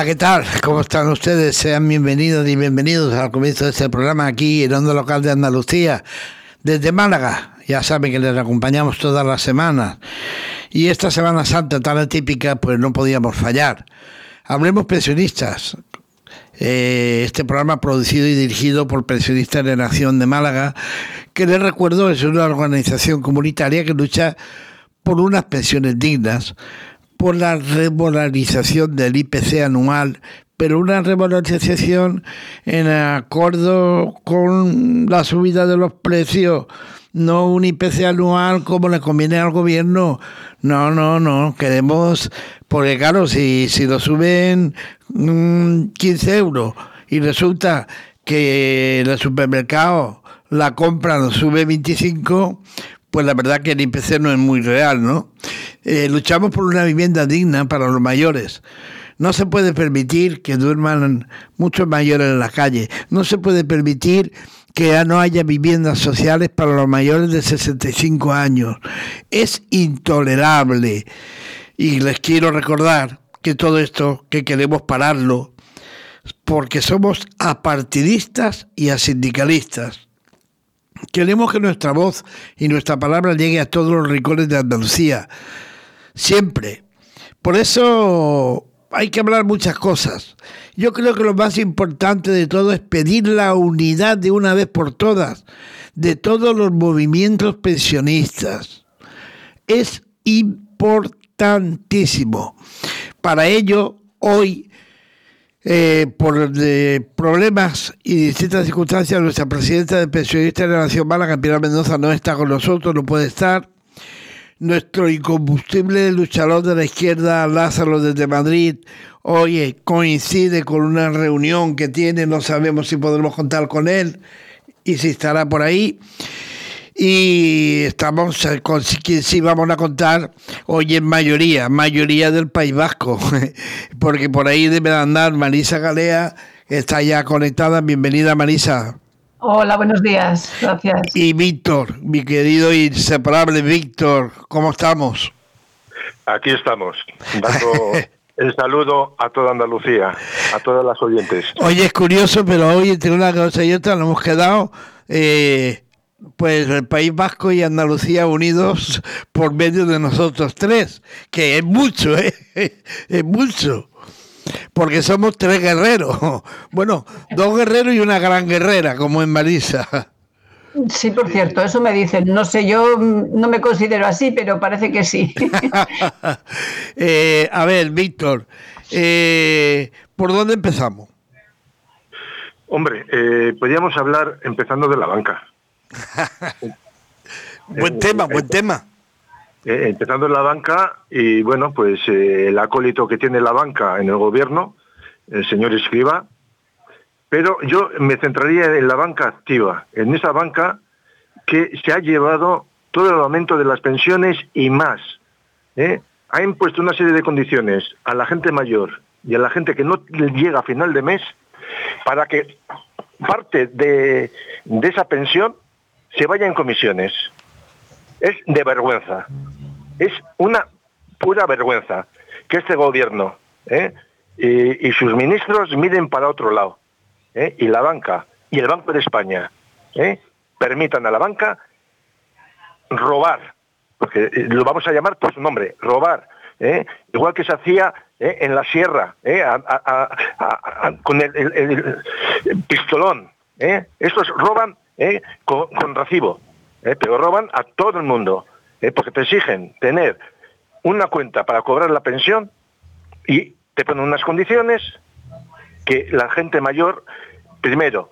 Hola, ¿qué tal? ¿Cómo están ustedes? Sean bienvenidos y bienvenidos al comienzo de este programa aquí en Onda Local de Andalucía, desde Málaga. Ya saben que les acompañamos todas las semanas. Y esta Semana Santa tan atípica, pues no podíamos fallar. Hablemos pensionistas. Eh, este programa producido y dirigido por Pensionistas de Nación de Málaga, que les recuerdo es una organización comunitaria que lucha por unas pensiones dignas por la revalorización del IPC anual, pero una revalorización en acuerdo con la subida de los precios, no un IPC anual como le conviene al gobierno. No, no, no, queremos, porque claro, si, si lo suben 15 mm, euros y resulta que el supermercado la compra nos sube 25, pues la verdad que el IPC no es muy real, ¿no? Eh, luchamos por una vivienda digna para los mayores. No se puede permitir que duerman muchos mayores en la calle. No se puede permitir que ya no haya viviendas sociales para los mayores de 65 años. Es intolerable. Y les quiero recordar que todo esto, que queremos pararlo, porque somos apartidistas y asindicalistas. Queremos que nuestra voz y nuestra palabra llegue a todos los rincones de Andalucía, siempre. Por eso hay que hablar muchas cosas. Yo creo que lo más importante de todo es pedir la unidad de una vez por todas de todos los movimientos pensionistas. Es importantísimo. Para ello, hoy eh, por problemas y distintas circunstancias, nuestra presidenta de pensionistas de la Nación Málaga, Pilar Mendoza, no está con nosotros, no puede estar. Nuestro incombustible luchador de la izquierda, Lázaro, desde Madrid, oye, coincide con una reunión que tiene, no sabemos si podremos contar con él y si estará por ahí y estamos con quien sí vamos a contar hoy en mayoría, mayoría del País Vasco, porque por ahí debe andar Marisa Galea, está ya conectada. Bienvenida Marisa. Hola, buenos días, gracias. Y Víctor, mi querido inseparable Víctor, ¿cómo estamos? Aquí estamos, dando el saludo a toda Andalucía, a todas las oyentes. Oye, es curioso, pero hoy entre una cosa y otra nos hemos quedado... Eh, pues el País Vasco y Andalucía unidos por medio de nosotros tres, que es mucho, ¿eh? es mucho, porque somos tres guerreros, bueno, dos guerreros y una gran guerrera, como en Marisa. Sí, por cierto, eso me dicen. No sé, yo no me considero así, pero parece que sí. Eh, a ver, Víctor, eh, ¿por dónde empezamos? Hombre, eh, podríamos hablar empezando de la banca. buen tema, buen tema. Eh, empezando en la banca y bueno, pues eh, el acólito que tiene la banca en el gobierno, el señor Escriba, pero yo me centraría en la banca activa, en esa banca que se ha llevado todo el aumento de las pensiones y más. ¿eh? Ha impuesto una serie de condiciones a la gente mayor y a la gente que no llega a final de mes para que parte de, de esa pensión se vaya en comisiones. Es de vergüenza. Es una pura vergüenza que este gobierno ¿eh? y, sus ministros miren para otro lado. ¿eh? Y la banca y el Banco de España ¿eh? permitan a la banca robar, porque lo vamos a llamar por su nombre, robar. Igual que se hacía en la sierra, con el, pistolón. Estos roban ¿eh? con, recibo, ¿eh? pero roban a todo el mundo, ¿eh? porque te exigen tener una cuenta para cobrar la pensión y te ponen unas condiciones que la gente mayor, primero,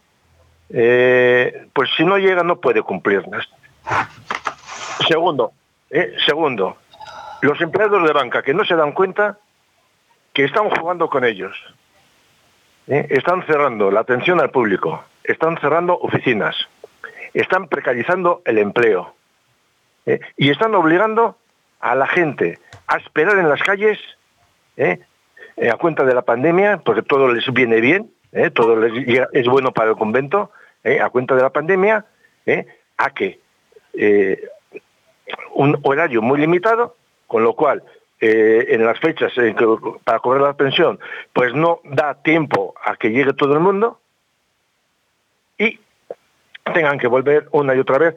pues si no llega no puede cumplirlas. Segundo, segundo, los empleados de banca que no se dan cuenta que están jugando con ellos. Están cerrando la atención al público, están cerrando oficinas, están precarizando el empleo ¿eh? y están obligando a la gente a esperar en las calles ¿eh? Eh, a cuenta de la pandemia, porque todo les viene bien, todo les es bueno para el convento, a cuenta de la pandemia, a que un horario muy limitado, con lo cual en las fechas para cobrar la pensión, pues no da tiempo a que llegue todo el mundo y tengan que volver una y otra vez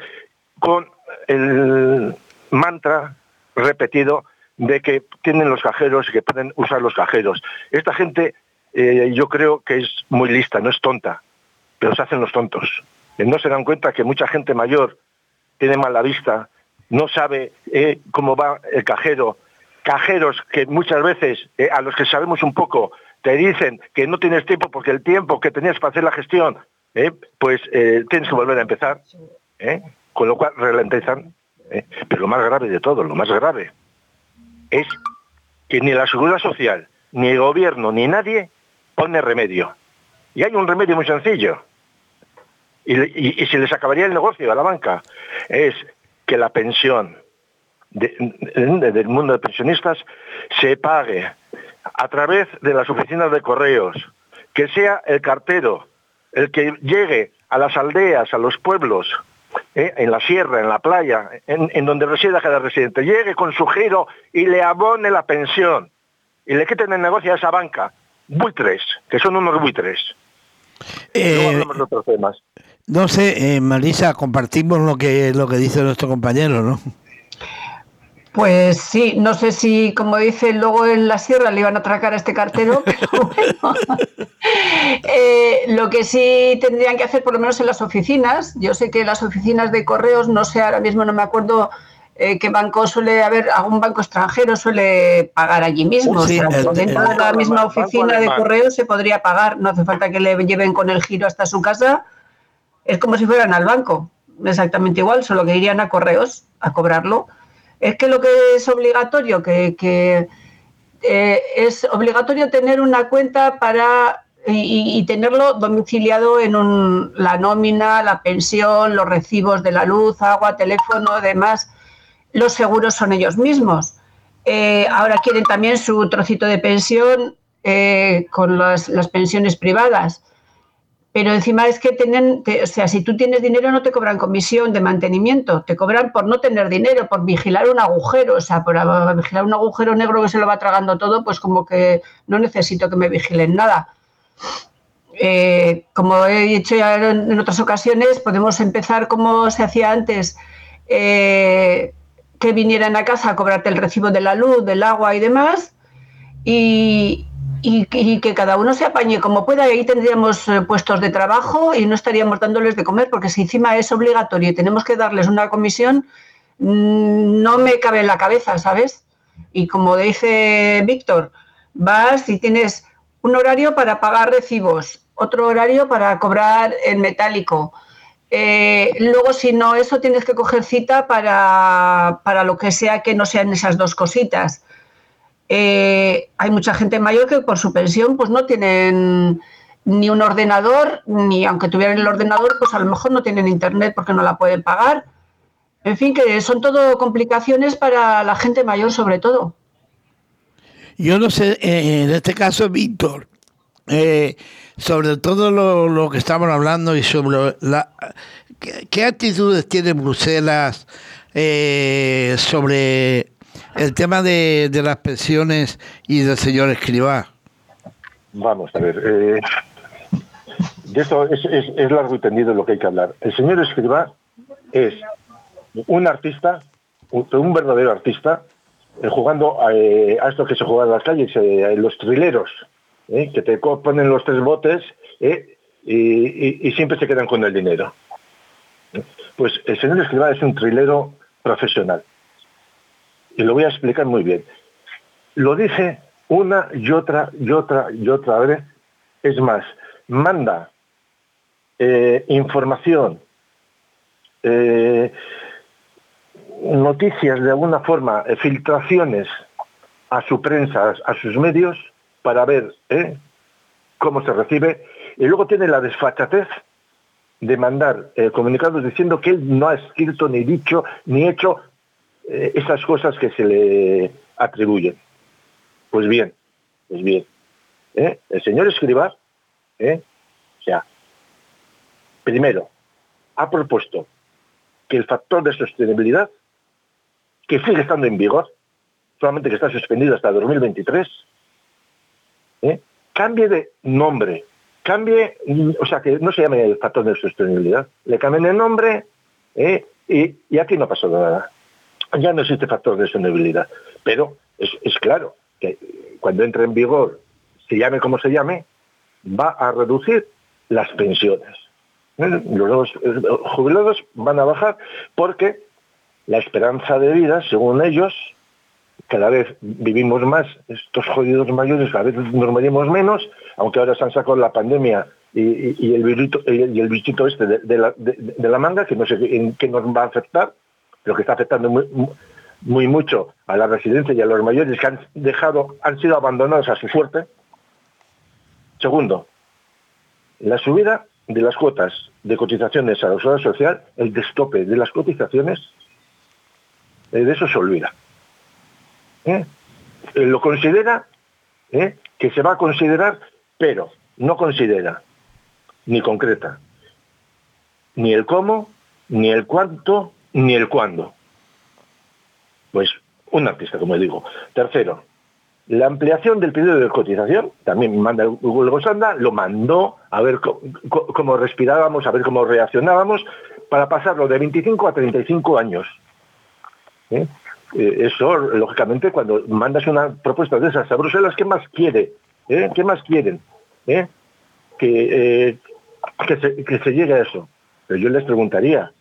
con el mantra repetido de que tienen los cajeros y que pueden usar los cajeros. Esta gente eh, yo creo que es muy lista, no es tonta, pero se hacen los tontos. Eh, no se dan cuenta que mucha gente mayor tiene mala vista, no sabe eh, cómo va el cajero. Cajeros que muchas veces, a los que sabemos un poco, te dicen que no tienes tiempo porque el tiempo que tenías para hacer la gestión, pues tienes que volver a empezar. Con lo cual ralentizan. Pero lo más grave de todo, lo más grave, es que ni la seguridad social, ni el gobierno, ni nadie pone remedio. Y hay un remedio muy sencillo. Y, se les acabaría el negocio a la banca. Es que la pensión del mundo de pensionistas se pague a través de las oficinas de correos. Que sea el cartero el que llegue a las aldeas, a los pueblos, ¿eh? en la sierra, en la playa, en, donde resida cada residente, llegue con su giro y le abone la pensión y le quiten el negocio a esa banca. Buitres, que son unos buitres. Eh, no sé, eh, Marisa, compartimos lo que, lo que dice nuestro compañero, ¿no? Pues sí, no sé si, como dice, luego en la sierra le iban a atracar a este cartero, pero bueno. Eh, lo que sí tendrían que hacer, por lo menos en las oficinas, yo sé que las oficinas de correos, no sé, ahora mismo no me acuerdo eh, qué banco suele haber, algún banco extranjero suele pagar allí mismo. dentro de la misma oficina de correos se podría pagar, no hace falta que le lleven con el giro hasta su casa, es como si fueran al banco, exactamente igual, solo que irían a correos a cobrarlo es que lo que es obligatorio, que, eh, es obligatorio tener una cuenta para y, tenerlo domiciliado en un, la nómina, la pensión, los recibos de la luz, agua, teléfono, demás. Los seguros son ellos mismos. Eh, ahora quieren también su trocito de pensión eh, con las pensiones privadas pero encima es que tienen, o sea, si tú tienes dinero no te cobran comisión de mantenimiento, te cobran por no tener dinero, por vigilar un agujero, o sea, por vigilar un agujero negro que se lo va tragando todo, pues como que no necesito que me vigilen nada. Eh, como he dicho ya en, otras ocasiones, podemos empezar como se hacía antes, eh, que vinieran a casa a cobrarte el recibo de la luz, del agua y demás, y, que cada uno se apañe como pueda. Y ahí tendríamos eh, puestos de trabajo y no estaríamos dándoles de comer, porque si encima es obligatorio y tenemos que darles una comisión, mm, no me cabe en la cabeza, ¿sabes? Y como dice Víctor, vas y tienes un horario para pagar recibos, otro horario para cobrar el metálico. Eh, luego, si no, eso tienes que coger cita para, para lo que sea que no sean esas dos cositas. Eh, hay mucha gente mayor que por su pensión pues no tienen ni un ordenador, ni aunque tuvieran el ordenador, pues a lo mejor no tienen internet porque no la pueden pagar. En fin, que son todo complicaciones para la gente mayor sobre todo. Yo no sé, eh, en este caso, Víctor, eh, sobre todo lo, que estamos hablando y sobre la... ¿Qué, actitudes tiene Bruselas sobre el tema de, las pensiones y del señor Escribá. Vamos a ver. Eh, de esto es, largo y tendido lo que hay que hablar. El señor Escribá es un artista, un, verdadero artista, eh, jugando eh, a, esto que se juega en las calles, en los trileros, que te ponen los tres botes y, siempre se quedan con el dinero. Pues el señor Escribá es un trilero profesional. Y lo voy a explicar muy bien. Lo dije una y otra y otra y otra vez. Es más, manda eh, información, eh, noticias de alguna forma, eh, filtraciones a su prensa, a sus medios, para ver cómo se recibe. Y luego tiene la desfachatez de mandar comunicados diciendo que él no ha escrito, ni dicho, ni hecho eh, esas cosas que se le atribuyen. Pues bien, pues bien. ¿eh? El señor Escribar, ¿eh? o sea, primero, ha propuesto que el factor de sostenibilidad, que sigue estando en vigor, solamente que está suspendido hasta 2023, ¿eh? cambie de nombre, cambie, o sea, que no se llame el factor de sostenibilidad, le cambien el nombre ¿eh? y, aquí no pasó nada. Ya no existe factor de sostenibilidad. Pero es, es claro que cuando entre en vigor, se llame como se llame, va a reducir las pensiones. ¿Eh? Los jubilados van a bajar porque la esperanza de vida, según ellos, cada vez vivimos más, estos jodidos mayores cada vez nos morimos menos, aunque ahora se han sacado la pandemia y, el, bichito, y el bichito este de, la, manga, que no sé en qué nos va a afectar, pero que está afectando muy, mucho a la residencia y a los mayores que han dejado, han sido abandonados a su suerte. Segundo, la subida de las cuotas de cotizaciones a la seguridad social, el destope de las cotizaciones, de eso se olvida. ¿eh? Eh, lo considera ¿eh? que se va a considerar, pero no considera ni concreta ni el cómo, ni el cuánto, ni el cuándo. Pues un artista, como digo. Tercero, la ampliación del periodo de cotización, también manda Google Gosanda, lo mandó a ver cómo respirábamos, a ver cómo reaccionábamos, para pasarlo de 25 a 35 años. Eh, eso, lógicamente, cuando mandas una propuesta de esas a Bruselas, ¿qué más quiere? ¿Eh? ¿Qué más quieren? ¿Eh? Que, que, se, llegue a eso. Pero yo les preguntaría,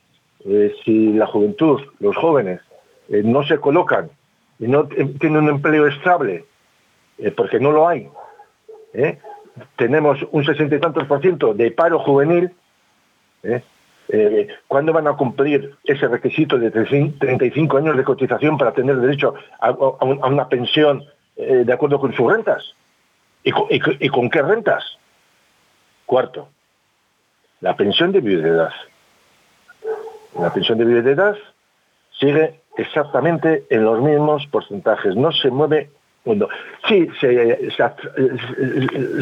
si la juventud, los jóvenes, no se colocan y no tienen un empleo estable, porque no lo hay, tenemos un sesenta y tantos por ciento de paro juvenil, eh, ¿Cuándo van a cumplir ese requisito de 35 años de cotización para tener derecho a, una pensión eh, de acuerdo con sus rentas? ¿Y con, qué rentas? Cuarto, la pensión de viudedad. La pensión de viudedad sigue exactamente en los mismos porcentajes, no se mueve bueno, sí, se, se,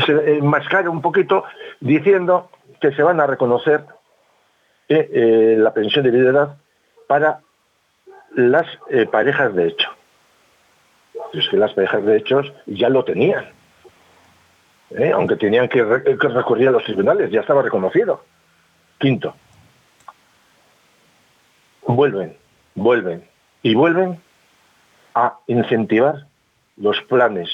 se, enmascara un poquito diciendo que se van a reconocer eh, la pensión de viudedad para las eh, parejas de hecho. Es que las parejas de hechos ya lo tenían. ¿eh? Aunque tenían que, recurrir a los tribunales, ya estaba reconocido. Quinto, vuelven, vuelven y vuelven a incentivar los planes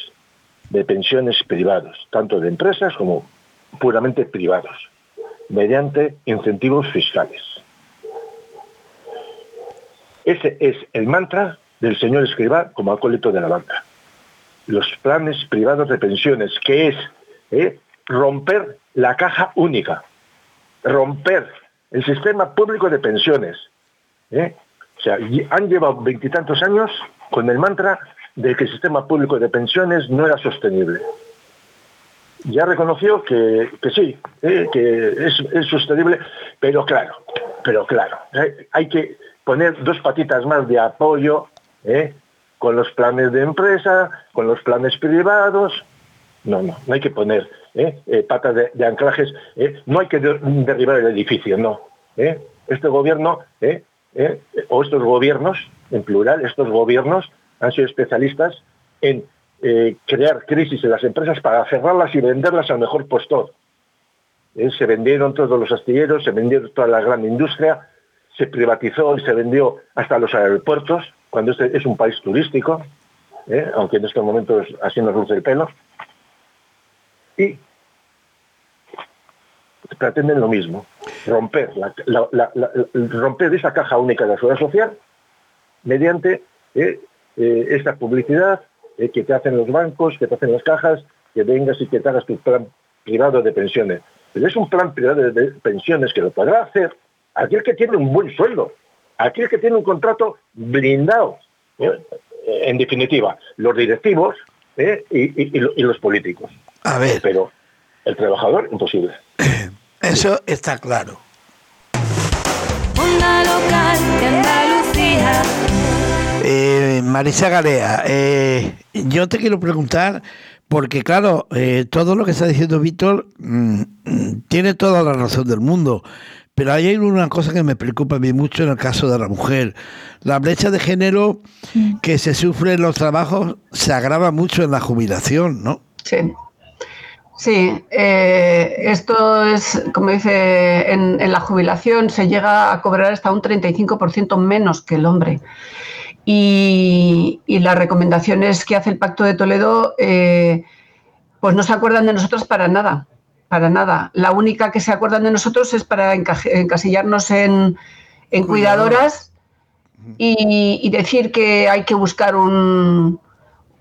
de pensiones privados, tanto de empresas como puramente privados mediante incentivos fiscales. Ese es el mantra del señor Escribá como acólito de la banca. Los planes privados de pensiones, que es eh, romper la caja única, romper el sistema público de pensiones. Eh. O sea, han llevado veintitantos años con el mantra de que el sistema público de pensiones no era sostenible ya reconoció que, sí, eh, que es, sostenible, pero claro, pero claro, eh, hay que poner dos patitas más de apoyo eh, con los planes de empresa, con los planes privados. No, no, no hay que poner patas de, anclajes, no hay que derribar el edificio, no. Este gobierno, o estos gobiernos, en plural, estos gobiernos han sido especialistas en eh, crear crisis en las empresas para cerrarlas y venderlas al mejor postor. Eh, se vendieron todos los astilleros, se vendieron toda la gran industria, se privatizó y se vendió hasta los aeropuertos, cuando este es un país turístico, eh, aunque en estos momentos así nos luce el pelo. Y pretenden lo mismo, romper, romper esa caja única de la seguridad social mediante esta publicidad, eh, que te hacen los bancos, que te hacen las cajas, que vengas y que te hagas tu plan privado de pensiones. Pero es un plan privado de pensiones que lo podrá hacer aquel que tiene un buen sueldo, aquel que tiene un contrato blindado. ¿eh? En definitiva, los directivos ¿eh? y, los políticos. A ver. Pero el trabajador, imposible. Eso está claro. local de Andalucía. Eh, Marisa Galea, eh, yo te quiero preguntar, porque claro, eh, todo lo que está diciendo Víctor mm, tiene toda la razón del mundo, Pero hay una cosa que me preocupa a mí mucho en el caso de la mujer. La brecha de género que se sufre en los trabajos se agrava mucho en la jubilación, ¿no? Sí. Sí, eh, esto es, como dice, en, la jubilación se llega a cobrar hasta un 35% menos que el hombre. Y, las recomendaciones que hace el Pacto de Toledo, eh, pues no se acuerdan de nosotros para nada para nada. La única que se acuerdan de nosotros es para encasillarnos en, cuidadoras y, decir que hay que buscar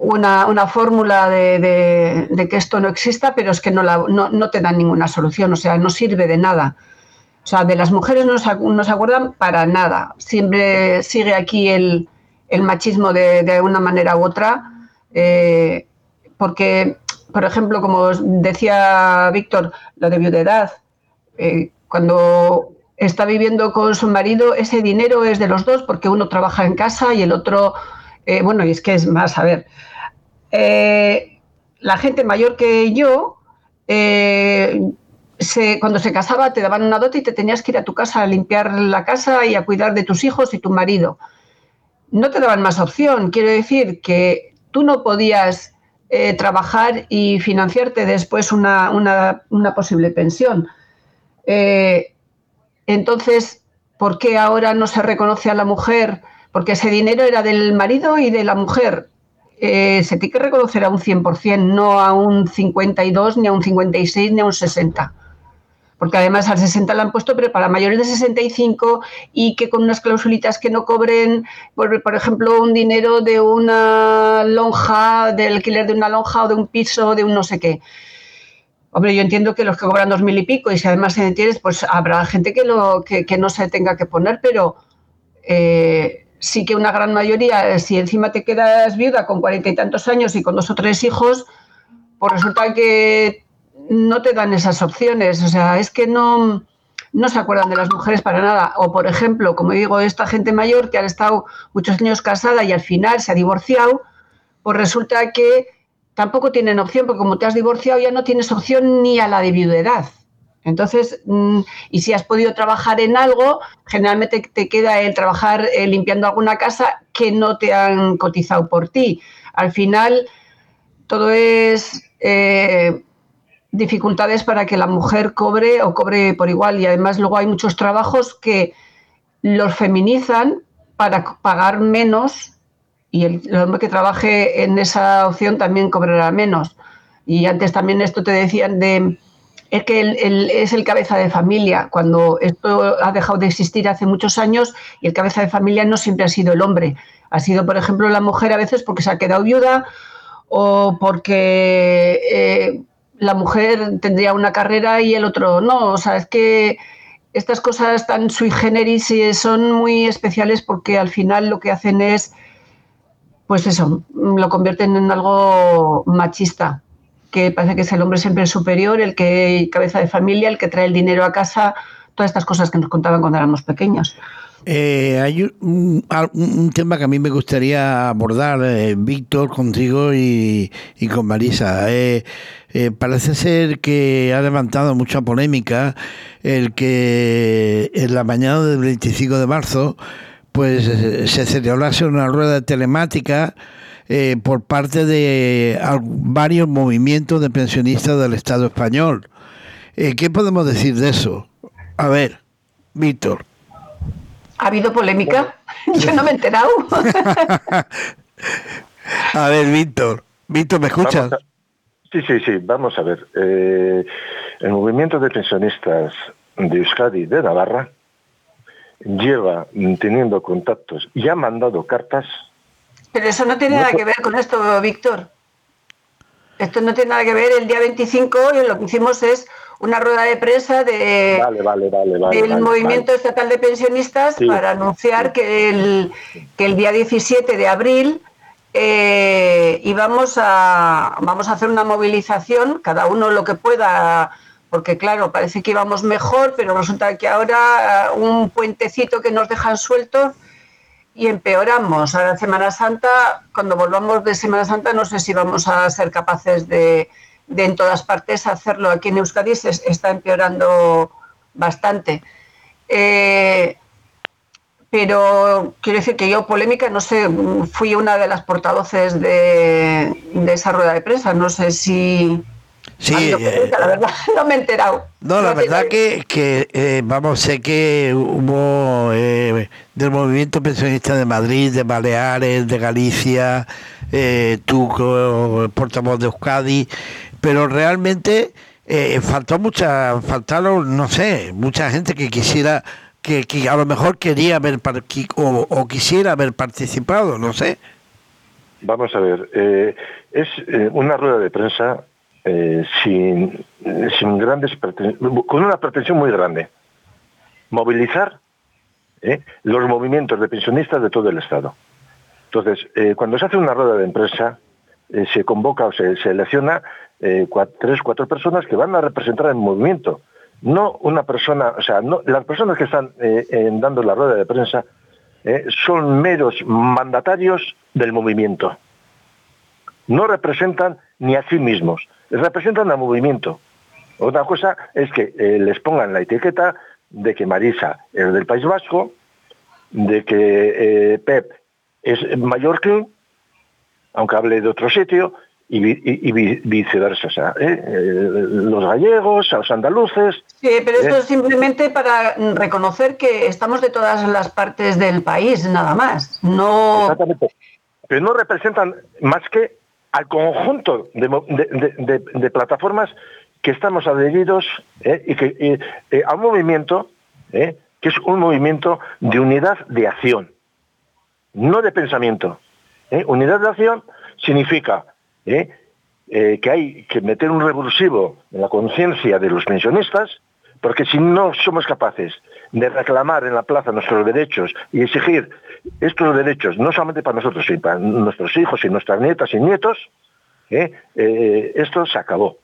una, fórmula de, que esto no exista, pero es que no, no, te dan ninguna solución, o sea, no sirve de nada. O sea, de las mujeres no se, acuerdan para nada. Siempre sigue aquí el, machismo de, una manera u otra, eh, porque por ejemplo, como decía Víctor, lo de viudedad, eh, cuando está viviendo con su marido, ese dinero es de los dos porque uno trabaja en casa y el otro, eh, bueno, y es que es más, a ver, eh, la gente mayor que yo, cuando se casaba te daban una dote y te tenías que ir a tu casa a limpiar la casa y a cuidar de tus hijos y tu marido. No te daban más opción, quiero decir que tú no podías eh, trabajar y financiarte después una, posible pensión. Eh, entonces, ¿por qué ahora no se reconoce a la mujer? Porque ese dinero era del marido y de la mujer. Eh, se tiene que reconocer a un 100%, no a un 52, ni a un 56, ni a un 60 porque además al 60 la han puesto, pero para mayores de 65 y que con unas clausulitas que no cobren, por, ejemplo, un dinero de una lonja, del alquiler de una lonja o de un piso, de un no sé qué. Hombre, yo entiendo que los que cobran dos mil y pico y si además se entiendes, pues habrá gente que, no se tenga que poner, pero eh, sí que una gran mayoría, si encima te quedas viuda con cuarenta y tantos años y con dos o tres hijos, pues resulta que no te dan esas opciones. O sea, es que no, no se acuerdan de las mujeres para nada. O, por ejemplo, como digo, esta gente mayor que ha estado muchos años casada y al final se ha divorciado, pues resulta que tampoco tienen opción, porque como te has divorciado ya no tienes opción ni a la de viudedad. Entonces, mm, y si has podido trabajar en algo, generalmente te queda el trabajar eh, limpiando alguna casa que no te han cotizado por ti. Al final, todo es eh, dificultades para que la mujer cobre o cobre por igual y además luego hay muchos trabajos que los feminizan para pagar menos y el, hombre que trabaje en esa opción también cobrará menos. Y antes también esto te decían de es que él, es el cabeza de familia, cuando esto ha dejado de existir hace muchos años y el cabeza de familia no siempre ha sido el hombre. Ha sido, por ejemplo, la mujer a veces porque se ha quedado viuda o porque eh, la mujer tendría una carrera y el otro no. O sea, es que estas cosas tan sui generis son muy especiales porque al final lo que hacen es, pues eso, lo convierten en algo machista, que parece que es el hombre siempre superior, el que cabeza de familia, el que trae el dinero a casa, todas estas cosas que nos contaban cuando éramos pequeños. Eh, hay un, tema que a mí me gustaría abordar, eh, Víctor, contigo y, con Marisa. Eh, parece ser que ha levantado mucha polémica el que en la mañana del 25 de marzo pues se celebrase una rueda telemática por parte de varios movimientos de pensionistas del Estado español. ¿Qué podemos decir de eso? A ver, Víctor. ¿Ha habido polémica? Yo no me he enterado. a ver, Víctor. Víctor, ¿me escuchas? Sí, sí, sí. Vamos a ver. Eh, el movimiento de pensionistas de Euskadi de Navarra lleva teniendo contactos y ha mandado cartas. Pero eso no tiene nada que ver con esto, Víctor. Esto no tiene nada que ver. El día 25 lo que hicimos es una rueda de prensa de, del Movimiento Estatal de Pensionistas para anunciar que el, que el día 17 de abril eh, íbamos a, vamos a hacer una movilización, cada uno lo que pueda, porque claro, parece que íbamos mejor, pero resulta que ahora uh, un puentecito que nos dejan sueltos y empeoramos. Ahora Semana Santa, cuando volvamos de Semana Santa, no sé si vamos a ser capaces de de en todas partes hacerlo aquí en Euskadi se está empeorando bastante. Eh, pero quiero decir que yo polémica, no sé, fui una de las portavoces de, de esa rueda de prensa, no sé si... Sí, eh, la verdad, no me he enterado. No, la verdad que, que eh, vamos, sé que hubo eh, del movimiento pensionista de Madrid, de Baleares, de Galicia, eh, tú portavoz de Euskadi, pero realmente eh, faltó mucha, faltaron, no sé, mucha gente que quisiera, que, que a lo mejor quería haber o, o quisiera haber participado, no sé. Vamos a ver, eh, es eh, una rueda de prensa eh, sin, sin grandes con una pretensión muy grande. Movilizar eh, los movimientos de pensionistas de todo el Estado. Entonces, eh, cuando se hace una rueda de eh, se convoca o se selecciona eh, tres, cuatro personas que van a representar el movimiento. No una persona, o sea, no, las personas que están eh, dando la rueda de prensa eh, son meros mandatarios del movimiento. No representan ni a sí mismos, representan al movimiento. Otra cosa es que eh, les pongan la etiqueta de que Marisa es del País Vasco, de que eh, Pep es mallorquín, aunque hable de otro sitio, y, vi- y- y vi- viceversa. O sea, ¿eh? Los gallegos, los andaluces, Sí, pero esto es simplemente para reconocer que estamos de todas las partes del país, nada más. No. Exactamente. Pero no representan más que al conjunto de, plataformas que estamos adheridos ¿eh? y que y, eh, a un movimiento ¿eh? que es un movimiento de unidad de acción, no de pensamiento. ¿eh? Unidad de acción significa ¿eh? Eh, que hay que meter un revulsivo en la conciencia de los pensionistas, porque si no somos capaces de reclamar en la plaza nuestros derechos y exigir estos derechos, no solamente para nosotros, sino para nuestros hijos y nuestras nietas y nietos, ¿eh? Eh, esto se acabó.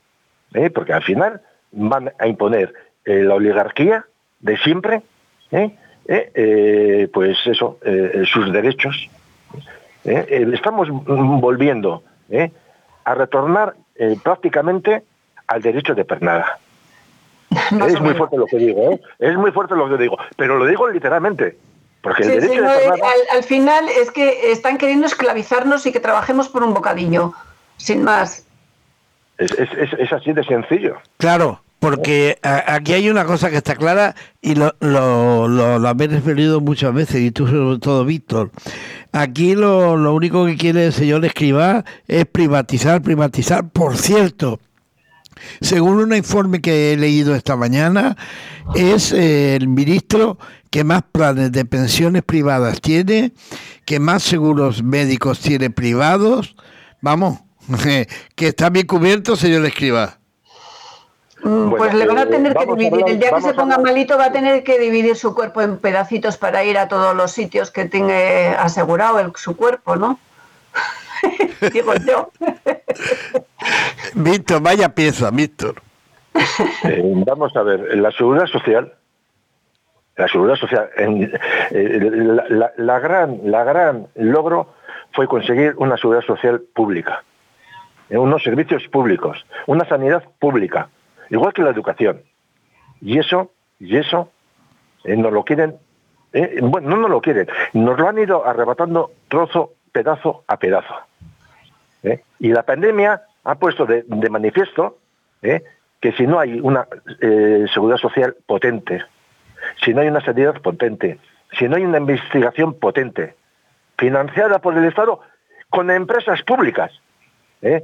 ¿eh? Porque al final van a imponer la oligarquía de siempre, pues eso, sus derechos. estamos volviendo a retornar prácticamente al derecho de pernada. Más es muy fuerte lo que digo, ¿eh? es muy fuerte lo que digo, pero lo digo literalmente, porque el Sí, sí, derecho no, de pernada... al, al final es que están queriendo esclavizarnos y que trabajemos por un bocadillo, sin más. Es, es- es- es así de sencillo. Claro, porque a- aquí hay una cosa que está clara y lo, lo, lo, lo habéis referido muchas veces, y tú sobre todo, Víctor. Aquí lo, lo único que quiere el señor Escribá es privatizar, privatizar. Por cierto, según un informe que he leído esta mañana, es eh, el ministro que más planes de pensiones privadas tiene, que más seguros médicos tiene privados. Vamos, que está bien cubierto, señor Escribá. Mm, Bueno, pues le van a eh, tener que dividir. hablar- el día que se ponga hablar- malito va a tener que dividir su cuerpo en pedacitos para ir a todos los sitios que tenga asegurado el- su cuerpo, ¿no? Digo yo. Víctor, vaya pieza, Víctor. Eh, vamos a ver, la seguridad social, la seguridad social, en- eh, la, la- la gran, la gran logro fue conseguir una seguridad social pública, eh, unos servicios públicos, una sanidad pública, igual que la educación. Y eso, y eso, eh, nos lo quieren, eh, bueno, no nos lo quieren, nos lo han ido arrebatando trozo, pedazo a pedazo. ¿Eh? Y la pandemia ha puesto de, de manifiesto ¿eh? que si no hay una eh, seguridad social potente, si no hay una sanidad potente, si no hay una investigación potente, financiada por el Estado con empresas públicas,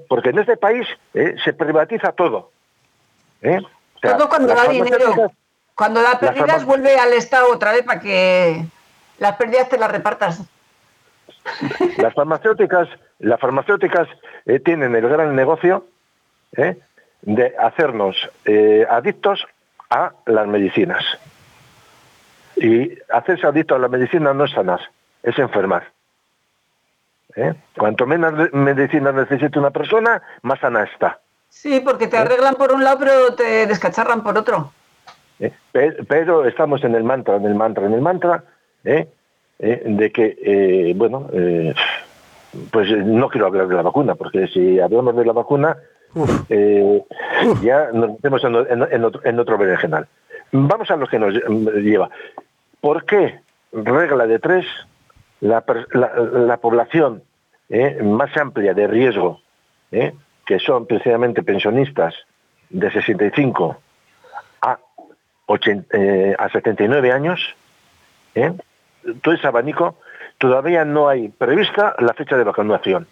porque en este país se privatiza todo. O sea, Todo cuando las da dinero. Cuando da pérdidas vuelve al Estado otra vez para que las pérdidas te las repartas. Las farmacéuticas, las farmacéuticas eh, tienen el gran negocio ¿eh? de hacernos eh, adictos a las medicinas. Y hacerse adicto a la medicina no es sanar, es enfermar. Cuanto menos de- medicina necesite una persona, más sana está. Sí, porque te arreglan por un lado pero te descacharran por otro. Pe- Pero estamos en el mantra, en el mantra, en el mantra, ¿eh? ¿eh? de que, eh, bueno, pues eh, no quiero hablar de la vacuna, porque si hablamos de la vacuna, eh, ya nos metemos en, otro, en otro berenjenal. Vamos a lo que nos lleva. ¿Por qué, regla de tres, la, población eh, más amplia de riesgo, eh, que son precisamente pensionistas de 65 a, eh, a 79 años, todo ese abanico, todavía no hay prevista la fecha de vacunación.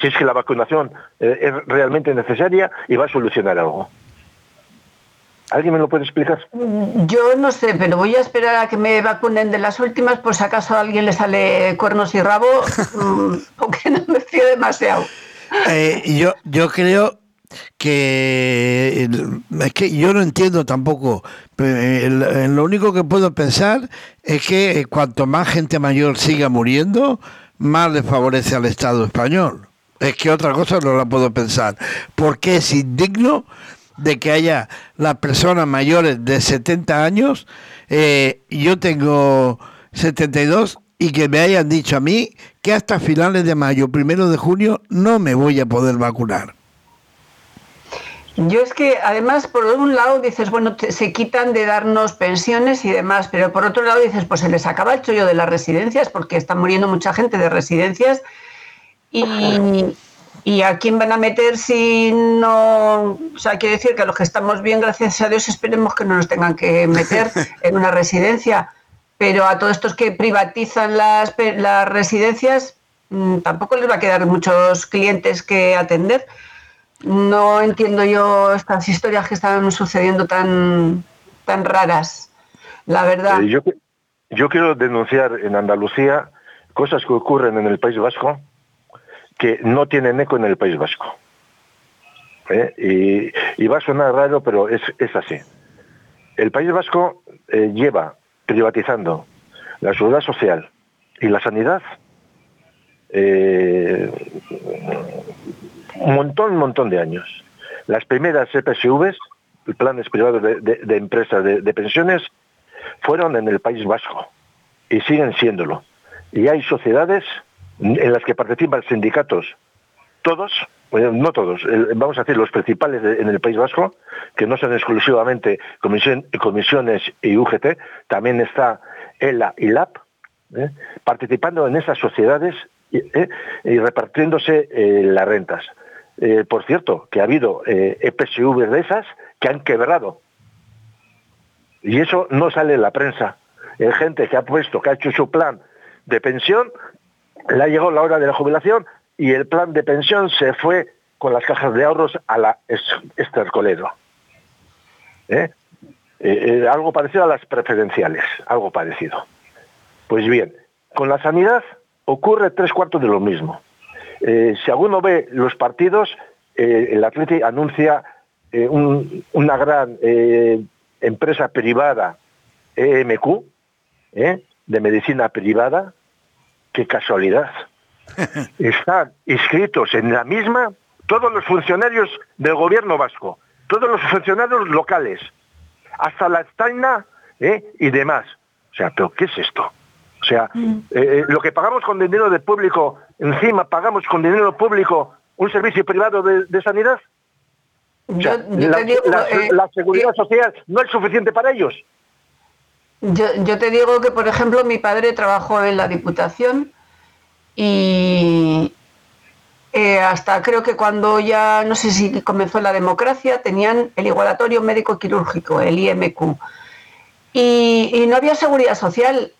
Si es que la vacunación es realmente necesaria y va a solucionar algo. ¿Alguien me lo puede explicar? Yo no sé, pero voy a esperar a que me vacunen de las últimas, por si acaso a alguien le sale cuernos y rabo, mm, porque no me fío demasiado. Eh, yo, yo creo que es que yo no entiendo tampoco. lo único que puedo pensar es que cuanto más gente mayor siga muriendo, más le favorece al Estado español. Es que otra cosa no la puedo pensar. Porque es indigno de que haya las personas mayores de 70 años, eh, yo tengo 72 y que me hayan dicho a mí que hasta finales de mayo, primero de junio, no me voy a poder vacunar. Yo es que además por un lado dices, bueno, se quitan de darnos pensiones y demás, pero por otro lado dices, pues se les acaba el chollo de las residencias porque está muriendo mucha gente de residencias y, ¿Y a quién van a meter si no.? O sea, quiere decir que a los que estamos bien, gracias a Dios, esperemos que no nos tengan que meter en una residencia. Pero a todos estos que privatizan las, las residencias, mm, tampoco les va a quedar muchos clientes que atender. No entiendo yo estas historias que están sucediendo tan, tan raras, la verdad. Eh, yo, quiero denunciar en Andalucía cosas que ocurren en el País Vasco que no tienen eco en el País Vasco. ¿Eh? Y, va a sonar raro, pero es, así. El País Vasco eh, lleva privatizando la seguridad social y la sanidad un montón, un montón de años. Las primeras EPSVs, planes privados de, empresas de, pensiones, fueron en el País Vasco y siguen siéndolo. Y hay sociedades en las que participan sindicatos, todos, no todos, vamos a decir los principales en el País Vasco, que no son exclusivamente comisiones y UGT, también está ELA y LAP, ¿eh? participando en esas sociedades y, ¿eh? repartiéndose eh, las rentas. Por cierto, que ha habido EPSV de esas que han quebrado. Y eso no sale en la prensa. Hay gente que ha puesto, que ha hecho su plan de pensión le llegó la hora de la jubilación y el plan de pensión se fue con las cajas de ahorros a la estercolero. ¿Eh? Eh, eh, algo parecido a las preferenciales, algo parecido. Pues bien, con la sanidad ocurre tres cuartos de lo mismo. Si alguno ve los partidos, el Atleti anuncia una gran empresa privada, EMQ, de medicina privada, qué casualidad. Están inscritos en la misma todos los funcionarios del gobierno vasco, todos los funcionarios locales, hasta la Estaina ¿eh? y demás. O sea, ¿pero qué es esto? O sea, mm. eh, eh, lo que pagamos con dinero de público, encima pagamos con dinero público un servicio privado de, sanidad. la, seguridad social no es suficiente para ellos. Yo, te digo que, por ejemplo, mi padre trabajó en la Diputación y eh, hasta creo que cuando ya, no sé si comenzó la democracia, tenían el igualatorio médico quirúrgico, el IMQ. Y, no había seguridad social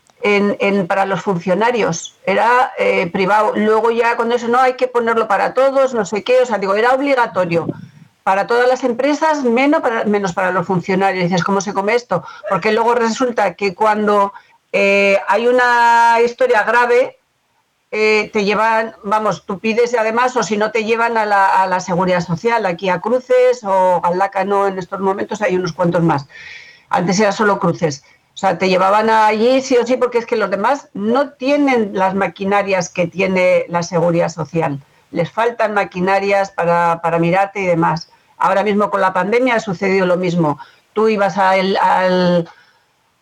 para los funcionarios, era eh, privado. Luego ya con eso no hay que ponerlo para todos, no sé qué, o sea, digo, era obligatorio para todas las empresas, menos para, menos para los funcionarios. dices, ¿cómo se come esto? Porque luego resulta que cuando eh, hay una historia grave, eh, te llevan, vamos, tú pides además, o si no te llevan a la, seguridad social, aquí a Cruces o al Lácano, en estos momentos hay unos cuantos más. Antes era solo Cruces. O sea, te llevaban allí sí o sí, porque es que los demás no tienen las maquinarias que tiene la seguridad social. Les faltan maquinarias para, para mirarte y demás. Ahora mismo con la pandemia ha sucedido lo mismo. Tú ibas al,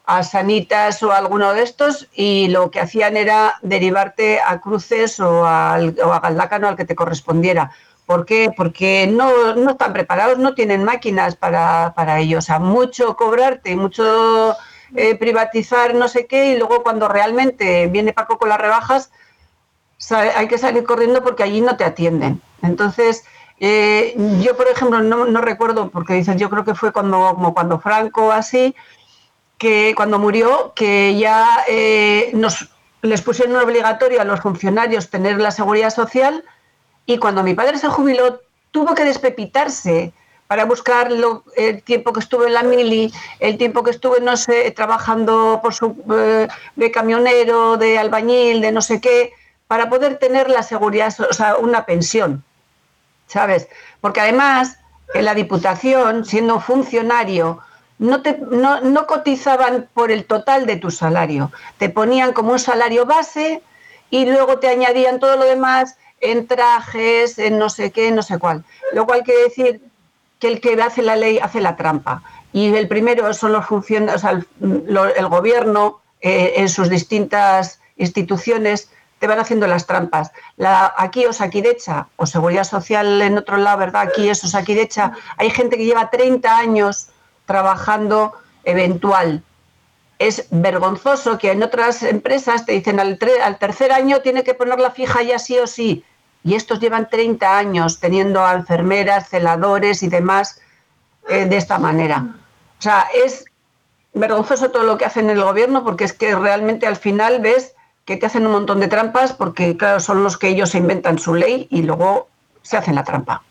a Sanitas o a alguno de estos y lo que hacían era derivarte a cruces o, al, o a Galdácano al que te correspondiera, ¿Por qué? Porque no, no están preparados, no tienen máquinas para, para ello. O sea, mucho cobrarte, mucho eh, privatizar no sé qué y luego cuando realmente viene Paco con las rebajas, hay que salir corriendo porque allí no te atienden. Entonces, eh, yo, por ejemplo, no, no, recuerdo, porque dices, yo creo que fue cuando, como cuando Franco así, que cuando murió, que ya eh, nos, les pusieron obligatorio a los funcionarios tener la seguridad social y cuando mi padre se jubiló tuvo que despepitarse para buscar el tiempo que estuve en la mili, el tiempo que estuve, no sé, trabajando por su, eh, de camionero, de albañil, de no sé qué, para poder tener la seguridad, o sea, una pensión, ¿sabes? Porque además, en la Diputación, siendo funcionario, no, te, no, no cotizaban por el total de tu salario, te ponían como un salario base y luego te añadían todo lo demás en trajes, en no sé qué, no sé cuál. Lo cual quiere decir que el que hace la ley hace la trampa. Y el primero son los funcionarios, o sea, el, gobierno eh, en sus distintas instituciones te van haciendo las trampas. La, aquí Osakidecha, o Seguridad Social en otro lado, ¿verdad? Aquí es Osakidecha. Hay gente que lleva 30 años trabajando eventual. Es vergonzoso que en otras empresas te dicen al, al tercer año tiene que poner la fija ya sí o sí y estos llevan 30 años teniendo a enfermeras, celadores y demás eh, de esta manera. O sea, es vergonzoso todo lo que hacen el gobierno porque es que realmente al final ves que te hacen un montón de trampas porque, claro, son los que ellos inventan su ley y luego se hacen la trampa.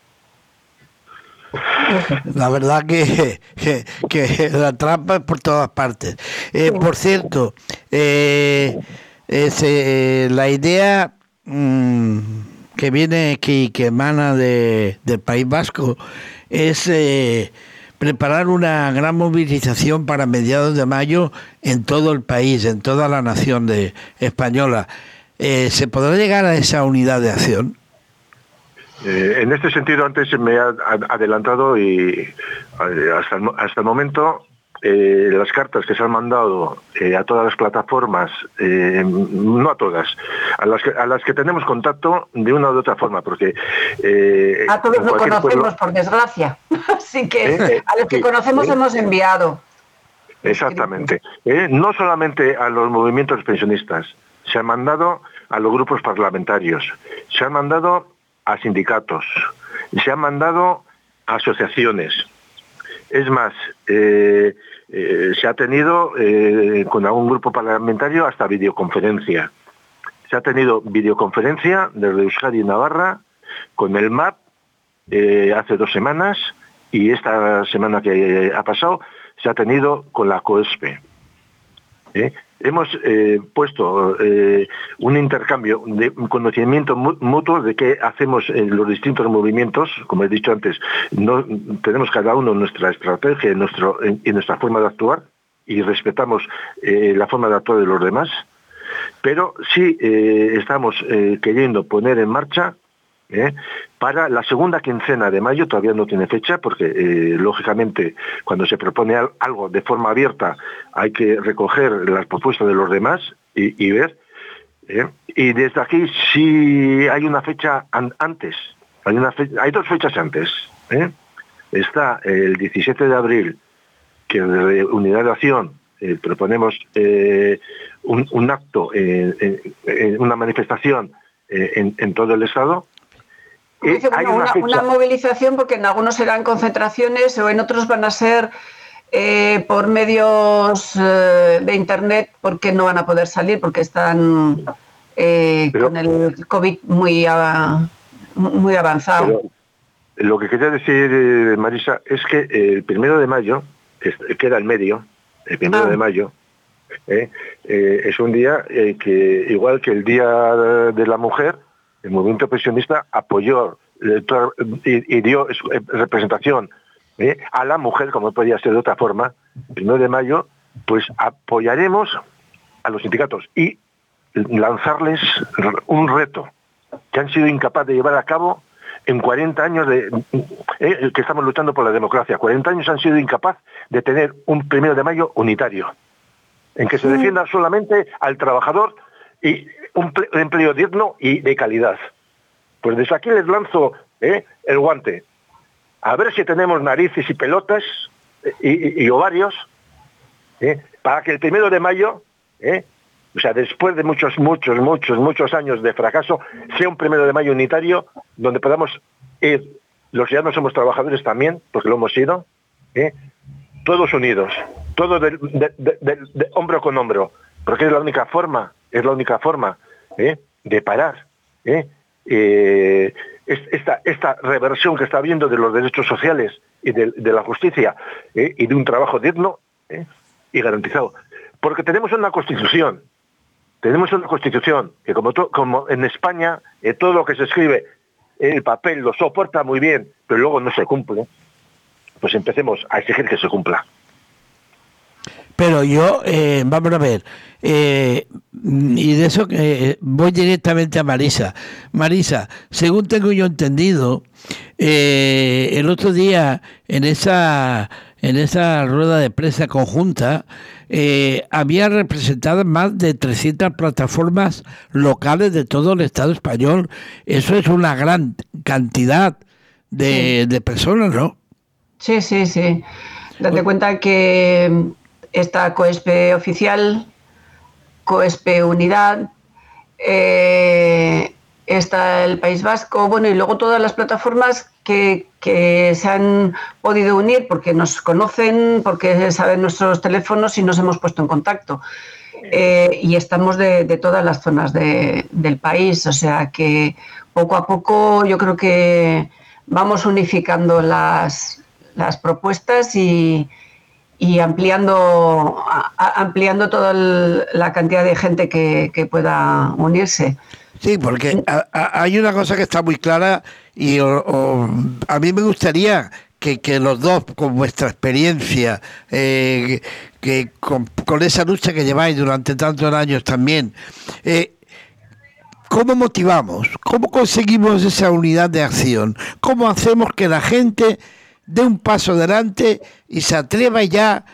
La verdad que, que, que la trampa es por todas partes. Eh, por cierto, eh, ese, la idea... Mmm, que viene aquí, que emana de, del País Vasco, es eh, preparar una gran movilización para mediados de mayo en todo el país, en toda la nación de, española. Eh, ¿Se podrá llegar a esa unidad de acción? Eh, en este sentido, antes me ha adelantado y hasta hasta el momento eh, las cartas que se han mandado eh, a todas las plataformas, eh, no a todas, a las, que, a las que tenemos contacto de una u otra forma, porque... A todos lo conocemos, pueblo, por desgracia. Así que a los que conocemos hemos enviado. Exactamente. no solamente a los movimientos pensionistas, se han mandado a los grupos parlamentarios, se han mandado a sindicatos, se han mandado a asociaciones. Es más, eh, eh, se ha tenido eh, con algún grupo parlamentario hasta videoconferencia. Se ha tenido videoconferencia desde Euskadi y Navarra con el MAP hace dos semanas y esta semana que ha pasado se ha tenido con la COESPE. Hemos eh, puesto eh, un intercambio de conocimiento mutuo de qué hacemos en los distintos movimientos, como he dicho antes, no tenemos cada uno nuestra estrategia nuestro, y nuestra forma de actuar y respetamos eh, la forma de actuar de los demás, pero sí estamos queriendo poner en marcha ¿eh? para la segunda quincena de mayo, todavía no tiene fecha, porque eh, lógicamente cuando se propone algo de forma abierta hay que recoger las propuestas de los demás y, ver. ¿eh? Y desde aquí sí hay una fecha an antes, hay, una hay dos fechas antes. Está el 17 de abril, que desde Unidad de Acción proponemos un, acto, una manifestación en todo el Estado, Dice, bueno, una, una, movilización porque en algunos serán concentraciones o en otros van a ser eh, por medios eh, de internet porque no van a poder salir porque están eh, pero, con el COVID muy, a, muy avanzado. lo que quería decir, eh, Marisa, es que el primero de mayo, que queda el medio, el primero ah. de mayo, eh, eh, es un día eh, que, igual que el Día de la Mujer, el movimiento pensionista apoyó eh, y, dio eh, representación ¿eh? a la mujer, como podía ser de otra forma, el primero de mayo, pues apoyaremos a los sindicatos y lanzarles un reto que han sido incapaces de llevar a cabo en 40 años de eh, que estamos luchando por la democracia. 40 años han sido incapaces de tener un primero de mayo unitario, en que se defienda solamente al trabajador y un empleo digno y de calidad. Pues desde aquí les lanzo ¿eh? el guante. A ver si tenemos narices y pelotas eh, y, ovarios ¿eh? para que el primero de mayo, ¿eh? o sea, después de muchos, muchos, muchos, muchos años de fracaso, sea un primero de mayo unitario donde podamos ir, los no somos trabajadores también, porque lo hemos sido, ¿eh? todos unidos, todos de- de hombro con hombro, porque es la única forma, es la única forma ¿eh? de parar ¿eh? Eh, es- esta, reversión que está habiendo de los derechos sociales y de, la justicia y de un trabajo digno y garantizado. Porque tenemos una constitución, tenemos una constitución que como, como en España todo lo que se escribe en el papel lo soporta muy bien, pero luego no se cumple, pues empecemos a exigir que se cumpla. Pero yo, eh, vamos a ver, eh, y de eso que voy directamente a Marisa. Marisa, según tengo yo entendido, eh, el otro día en esa en esa rueda de prensa conjunta eh, había representadas más de 300 plataformas locales de todo el Estado español. Eso es una gran cantidad de, de personas, ¿no? Sí, sí, sí. Date cuenta que está COESPE oficial, COESPE unidad, eh, está el País Vasco, bueno, y luego todas las plataformas que, que se han podido unir porque nos conocen, porque saben nuestros teléfonos y nos hemos puesto en contacto. Eh, y estamos de, todas las zonas de- del país, o sea que poco a poco yo creo que vamos unificando las, las propuestas y, y ampliando, ampliando toda la cantidad de gente que, que pueda unirse. Sí, porque a- hay una cosa que está muy clara y a mí me gustaría que, que los dos, con vuestra experiencia, eh, que con, con esa lucha que lleváis durante tantos años también, eh, ¿cómo motivamos? ¿Cómo conseguimos esa unidad de acción? ¿Cómo hacemos que la gente dé un paso adelante y se atreva ya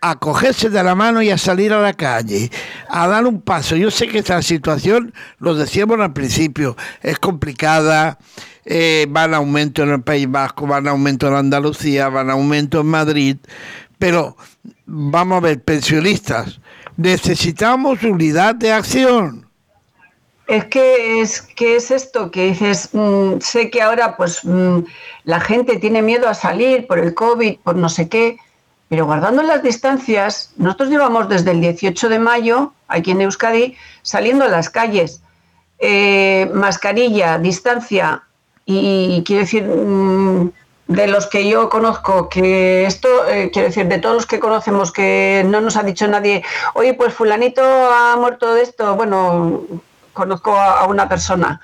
a cogerse de la mano y a salir a la calle, a dar un paso. Yo sé que esta situación, lo decíamos al principio, es complicada, eh, van a aumento en el País Vasco, van a aumento en Andalucía, van a aumento en Madrid, pero vamos a ver, pensionistas, necesitamos unidad de acción. Es que es que es esto que dices, mm, sé que ahora pues mm, la gente tiene miedo a salir por el COVID, por no sé qué, pero guardando las distancias, nosotros llevamos desde el 18 de mayo, aquí en Euskadi, saliendo a las calles, eh, mascarilla, distancia, y quiero decir, mm, de los que yo conozco, que esto, eh, quiero decir, de todos los que conocemos, que no nos ha dicho nadie, oye, pues fulanito ha muerto de esto, bueno, conozco a, una persona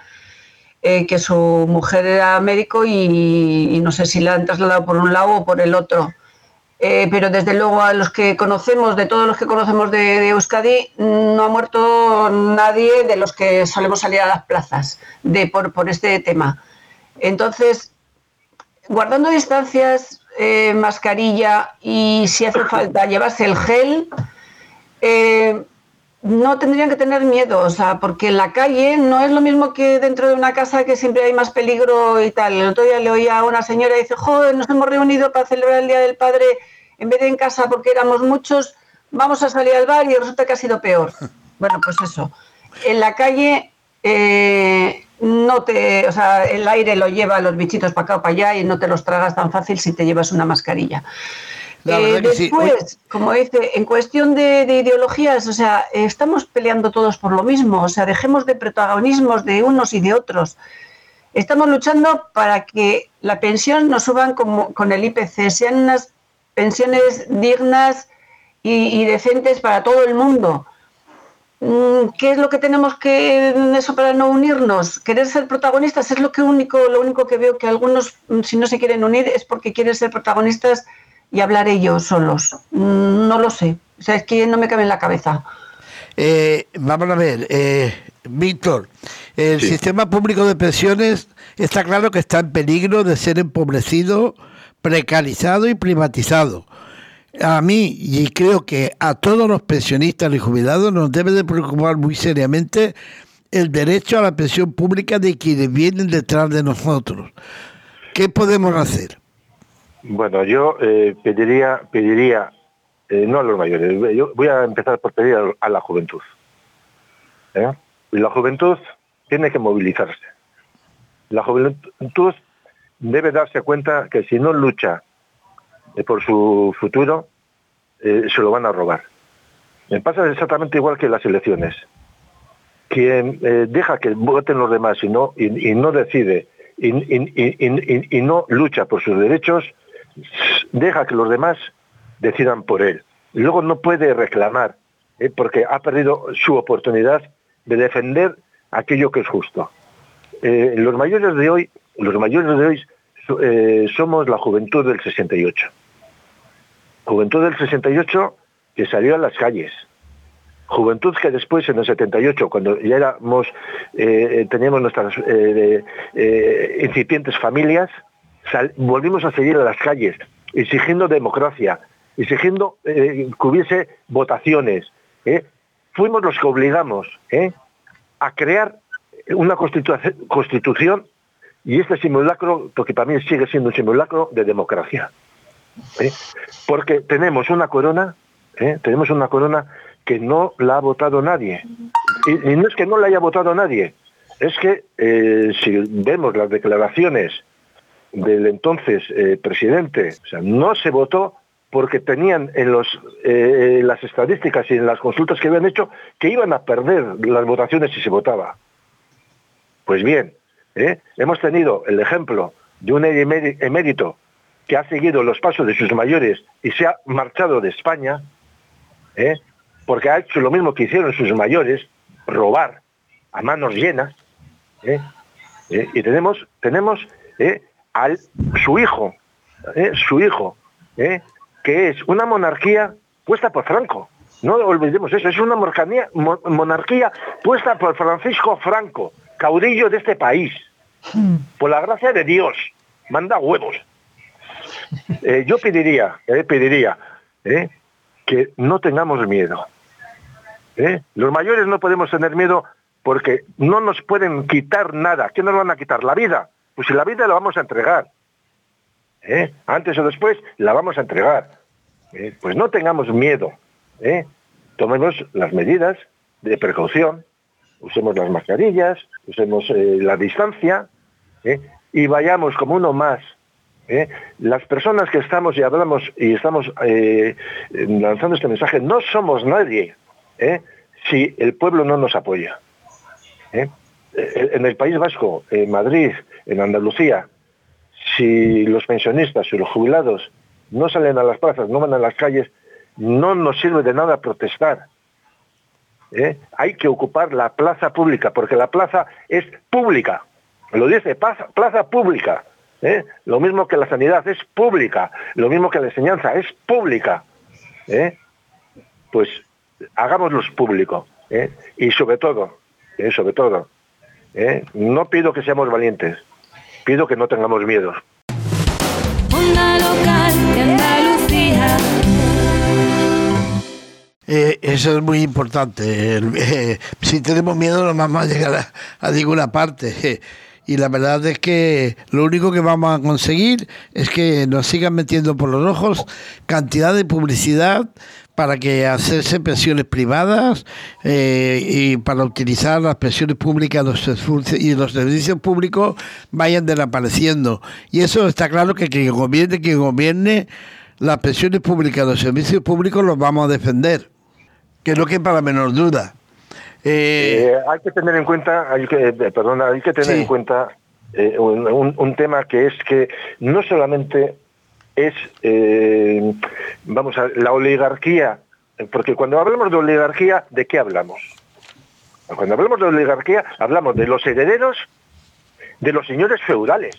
eh, que su mujer era médico y, no sé si la han trasladado por un lado o por el otro. Eh, pero desde luego a los que conocemos, de todos los que conocemos de, Euskadi, no ha muerto nadie de los que solemos salir a las plazas de, por, por este tema. Entonces, guardando distancias, eh, mascarilla y si hace falta llevarse el gel, eh, no tendrían que tener miedo, o sea, porque en la calle no es lo mismo que dentro de una casa que siempre hay más peligro y tal. El otro día le oía a una señora y dice, joder, nos hemos reunido para celebrar el Día del Padre en vez de en casa porque éramos muchos, vamos a salir al bar y resulta que ha sido peor. Bueno, pues eso. En la calle eh, no te, o sea, el aire lo lleva los bichitos para acá o para allá y no te los tragas tan fácil si te llevas una mascarilla. La Eh, verdad que sí. después, como dice, en cuestión de, de ideologías, o sea, estamos peleando todos por lo mismo, o sea, dejemos de protagonismos de unos y de otros. Estamos luchando para que la pensión nos suban como, con el IPC, sean unas pensiones dignas y, y decentes para todo el mundo. Mm, ¿Qué es lo que tenemos que eso para no unirnos? Querer ser protagonistas es lo que único, lo único que veo que algunos, mm, si no se quieren unir, es porque quieren ser protagonistas y hablar ellos solos. No lo sé. O sea, es que no me cabe en la cabeza. Eh, vamos a ver, eh, Víctor, el Sí. sistema público de pensiones está claro que está en peligro de ser empobrecido, precarizado y privatizado. A mí, y creo que a todos los pensionistas y jubilados nos debe de preocupar muy seriamente el derecho a la pensión pública de quienes vienen detrás de nosotros. ¿Qué podemos hacer? Bueno, yo eh, pediría, pediría eh, no a los mayores, yo voy a empezar por pedir a, la juventud. ¿eh? La juventud tiene que movilizarse. La juventud debe darse cuenta que si no lucha eh, por su futuro, eh, se lo van a robar. Me pasa exactamente igual que las elecciones. Quien eh, deja que voten los demás y no, y no decide y, y- y no lucha por sus derechos, deja que los demás decidan por él. Luego no puede reclamar, ¿eh? porque ha perdido su oportunidad de defender aquello que es justo. Eh, los mayores de hoy, los mayores de hoy eh, somos la juventud del 68. Juventud del 68 que salió a las calles. Juventud que después, en el 78, cuando ya éramos, teníamos nuestras incipientes familias, volvimos a seguir a las calles, exigiendo democracia, exigiendo eh, que hubiese votaciones. ¿eh? Fuimos los que obligamos ¿eh? a crear una constitu- constitución y este simulacro, porque para mí sigue siendo un simulacro de democracia. Porque tenemos una corona, tenemos una corona que no la ha votado nadie. Y, no es que no la haya votado nadie, es que si vemos las declaraciones del entonces eh, presidente, no se votó porque tenían en los, eh, las estadísticas y en las consultas que habían hecho que iban a perder las votaciones si se votaba. Pues bien, ¿eh? hemos tenido el ejemplo de un emé- emérito que ha seguido los pasos de sus mayores y se ha marchado de España, porque ha hecho lo mismo que hicieron sus mayores, robar a manos llenas, y tenemos, tenemos. Al su hijo, ¿eh? su hijo, ¿eh? que es una monarquía puesta por Franco. No olvidemos eso, es una monarquía, mo- monarquía puesta por Francisco Franco, caudillo de este país. Por la gracia de Dios, manda huevos. Eh, yo pediría, pediría que no tengamos miedo. Los mayores no podemos tener miedo porque no nos pueden quitar nada. ¿Qué nos van a quitar? La vida. Pues si la vida la vamos a entregar. ¿eh? Antes o después la vamos a entregar. ¿eh? Pues no tengamos miedo. ¿eh? Tomemos las medidas de precaución, usemos las mascarillas, usemos eh, la distancia ¿eh? y vayamos como uno más. Las personas que estamos y hablamos y estamos lanzando este mensaje no somos nadie si el pueblo no nos apoya. En el País Vasco, en Madrid, en Andalucía, si los pensionistas y los jubilados no salen a las plazas, no van a las calles, no nos sirve de nada protestar. ¿eh? Hay que ocupar la plaza pública, porque la plaza es pública. Lo dice, plaza, pública. ¿eh? Lo mismo que la sanidad es pública, lo mismo que la enseñanza es pública. ¿eh? Pues hagámoslos público. Y sobre todo, sobre todo, no pido que seamos valientes, pido que no tengamos miedo. Onda local de Andalucía. Eh, eso es muy importante. El- eh, si tenemos miedo no vamos a llegar a, a ninguna parte. eh. Y la verdad es que lo único que vamos a conseguir es que nos sigan metiendo por los ojos cantidad de publicidad para que hacerse pensiones privadas eh, y para utilizar las pensiones públicas los y los servicios públicos vayan desapareciendo. Y eso está claro que quien gobierne, quien gobierne, las pensiones públicas, los servicios públicos los vamos a defender que no quepa la menor duda. Eh, Eh, hay que tener en cuenta, hay que, eh, perdona, hay que tener Sí. en cuenta eh, un, un- un tema que es que no solamente es, eh, vamos a la oligarquía, porque cuando hablamos de oligarquía, ¿de qué hablamos? Cuando hablamos de oligarquía, hablamos de los herederos de los señores feudales.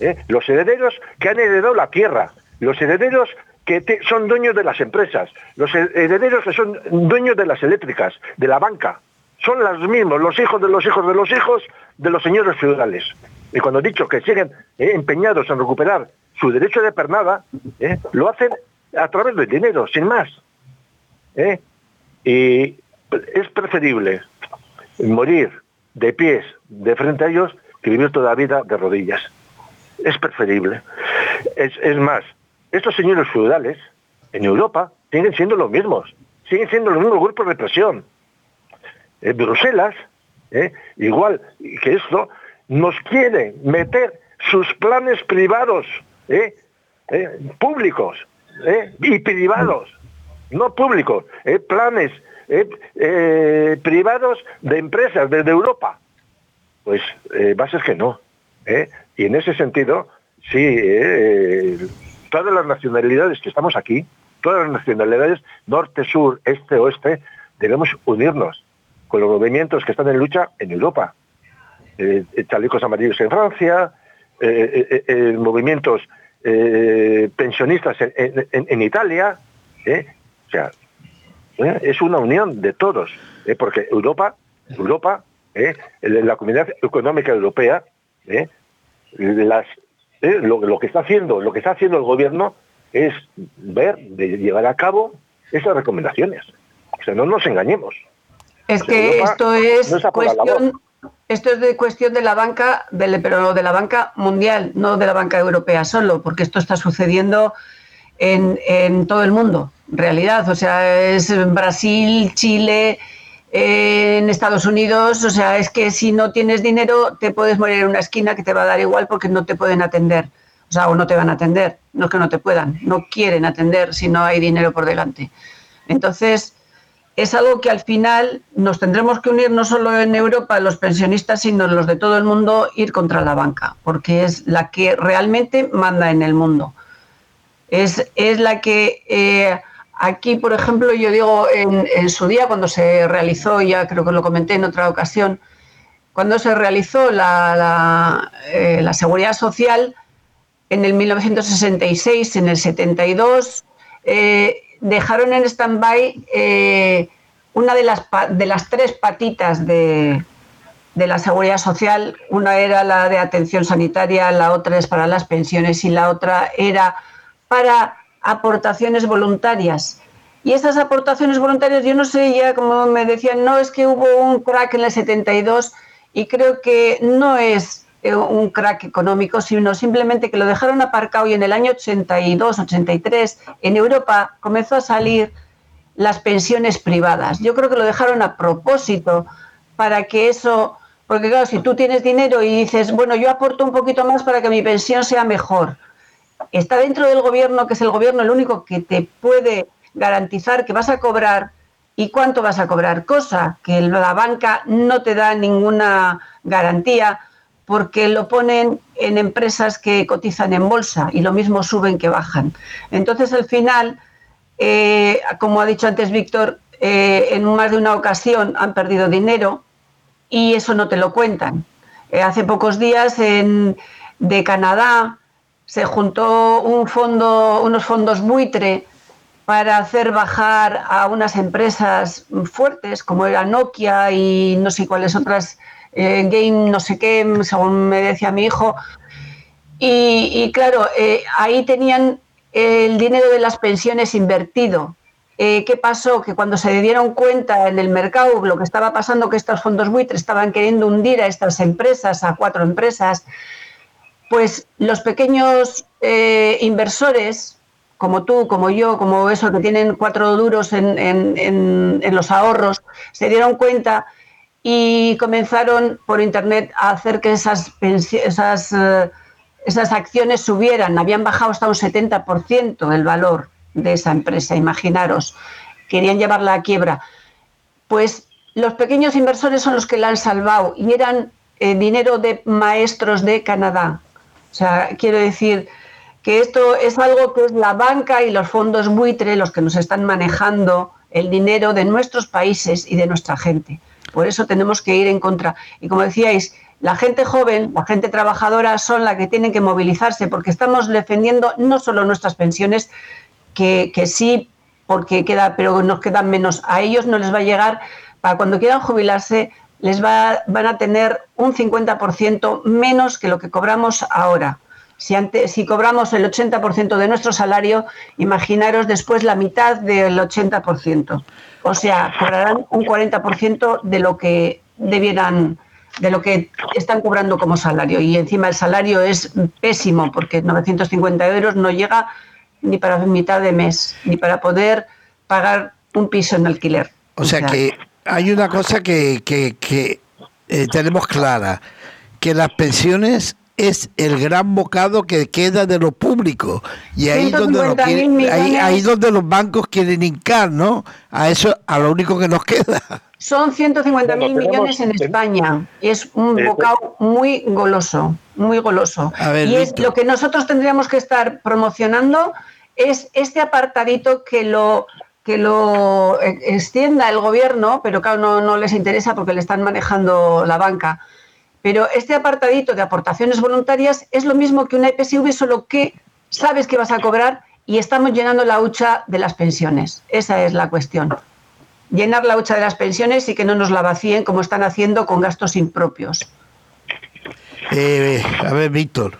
¿eh? Los herederos que han heredado la tierra, los herederos que son dueños de las empresas, los he- herederos que son dueños de las eléctricas, de la banca. Son los mismos, los hijos de los hijos de los hijos de los señores feudales. Y cuando he dicho que siguen eh, empeñados en recuperar su derecho de pernada, ¿eh? lo hacen a través del dinero, sin más. ¿eh? Y es preferible morir de pies de frente a ellos que vivir toda la vida de rodillas. Es preferible. Es, es más, estos señores feudales en Europa siguen siendo los mismos, siguen siendo los mismos grupos de presión. En Bruselas, ¿eh? igual que esto, nos quiere meter sus planes privados, ¿eh? ¿Eh? públicos ¿eh? y privados, no públicos, planes privados de empresas desde Europa. Pues va a ser que no. Y en ese sentido, sí, todas las nacionalidades que estamos aquí, todas las nacionalidades, norte, sur, este, oeste, debemos unirnos con los movimientos que están en lucha en Europa. Eh, chalecos amarillos en Francia, movimientos eh, pensionistas en, en- en Italia. ¿eh? O sea, ¿eh? es una unión de todos, porque Europa, Europa, la comunidad económica europea, las, lo, lo que está haciendo, lo que está haciendo el gobierno es ver de llevar a cabo esas recomendaciones. O sea, no nos engañemos. Es O sea, que Europa esto es no cuestión, esto es de cuestión de la banca, del- pero de la banca mundial, no de la banca europea solo, porque esto está sucediendo en, todo el mundo, en realidad. O sea, es en Brasil, Chile, en Estados Unidos. O sea, es que si no tienes dinero, te puedes morir en una esquina que te va a dar igual porque no te pueden atender. O sea, o no te van a atender. No es que no te puedan, no quieren atender si no hay dinero por delante. Entonces, es algo que al final nos tendremos que unir no solo en Europa los pensionistas, sino los de todo el mundo, ir contra la banca, porque es la que realmente manda en el mundo. Es, es la que eh, aquí, por ejemplo, yo digo, en, su día, cuando se realizó, ya creo que lo comenté en otra ocasión, cuando se realizó la, la, eh, seguridad social, en el 1966, en el 72, eh, dejaron en stand-by eh, una de las, de las tres patitas de, de la seguridad social. Una era la de atención sanitaria, la otra es para las pensiones y la otra era para aportaciones voluntarias. Y esas aportaciones voluntarias, yo no sé, ya como me decían, no, es que hubo un crack en el 72 y creo que no es un crack económico, sino simplemente que lo dejaron aparcado y en el año 82, 83, en Europa comenzó a salir las pensiones privadas. Yo creo que lo dejaron a propósito para que eso, porque claro, si tú tienes dinero y dices, bueno, yo aporto un poquito más para que mi pensión sea mejor, está dentro del gobierno, que es el gobierno el único que te puede garantizar que vas a cobrar. Y cuánto vas a cobrar, cosa que la banca no te da ninguna garantía porque lo ponen en empresas que cotizan en bolsa y lo mismo suben que bajan. Entonces, al final, eh, como ha dicho antes Víctor, eh, en más de una ocasión han perdido dinero y eso no te lo cuentan. Eh, hace pocos días de Canadá se juntó un fondo, unos fondos buitre para hacer bajar a unas empresas fuertes como era Nokia y no sé cuáles otras, eh, Game no sé qué, según me decía mi hijo. Y, claro, eh, ahí tenían el dinero de las pensiones invertido. Eh, ¿Qué pasó? Que cuando se dieron cuenta en el mercado lo que estaba pasando, que estos fondos buitres estaban queriendo hundir a estas empresas, a cuatro empresas, pues los pequeños inversores, como tú, como yo, como eso, que tienen cuatro duros en los ahorros, se dieron cuenta y comenzaron por Internet a hacer que esas, esas, eh, esas acciones subieran. Habían bajado hasta un 70% el valor de esa empresa, imaginaros. Querían llevarla a quiebra. Pues los pequeños inversores son los que la han salvado y eran eh, dinero de maestros de Canadá. O sea, quiero decir que esto es algo que es la banca y los fondos buitre los que nos están manejando el dinero de nuestros países y de nuestra gente. Por eso tenemos que ir en contra. Y como decíais, la gente joven, la gente trabajadora son la que tienen que movilizarse porque estamos defendiendo no solo nuestras pensiones, que, que sí, porque queda, pero nos quedan menos. A ellos no les va a llegar, para cuando quieran jubilarse, les va, van a tener un 50% menos que lo que cobramos ahora. Si, antes, si cobramos el 80% de nuestro salario, imaginaros después la mitad del 80%. O sea, cobrarán un 40% de lo que debieran de lo que están cobrando como salario. Y encima el salario es pésimo porque 950 euros no llega ni para mitad de mes, ni para poder pagar un piso en alquiler. O sea que hay una cosa que, que, que eh, tenemos clara, que las pensiones es el gran bocado que queda de lo público y ahí donde lo 150.000 quieren- ahí, ahí donde los bancos quieren hincar, ¿no? A eso, a lo único que nos queda. Son 150.000 Bueno, tenemos- millones en España. Es un Eh, bocado muy goloso, muy goloso. Ver, y es lo que nosotros tendríamos que estar promocionando es este apartadito que lo que lo eh, extienda el gobierno, pero claro, no, no les interesa porque le están manejando la banca. Pero este apartadito de aportaciones voluntarias es lo mismo que una EPSV, solo que sabes que vas a cobrar y estamos llenando la hucha de las pensiones. Esa es la cuestión llenar la hucha de las pensiones y que no nos la vacíen como están haciendo con gastos impropios. Eh, a ver, Víctor.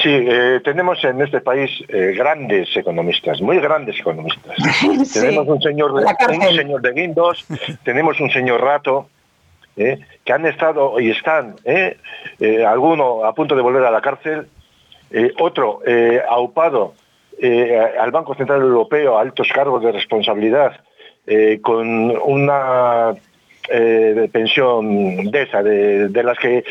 Sí, eh, tenemos en este país eh, grandes economistas, muy grandes economistas. Sí, tenemos un señor, de, un señor de Guindos, tenemos un señor Rato, eh, que han estado y están, eh, eh, alguno a punto de volver a la cárcel, eh, otro aupado al Banco Central Europeo a altos cargos de responsabilidad, con una pensión de esa, de, de las que...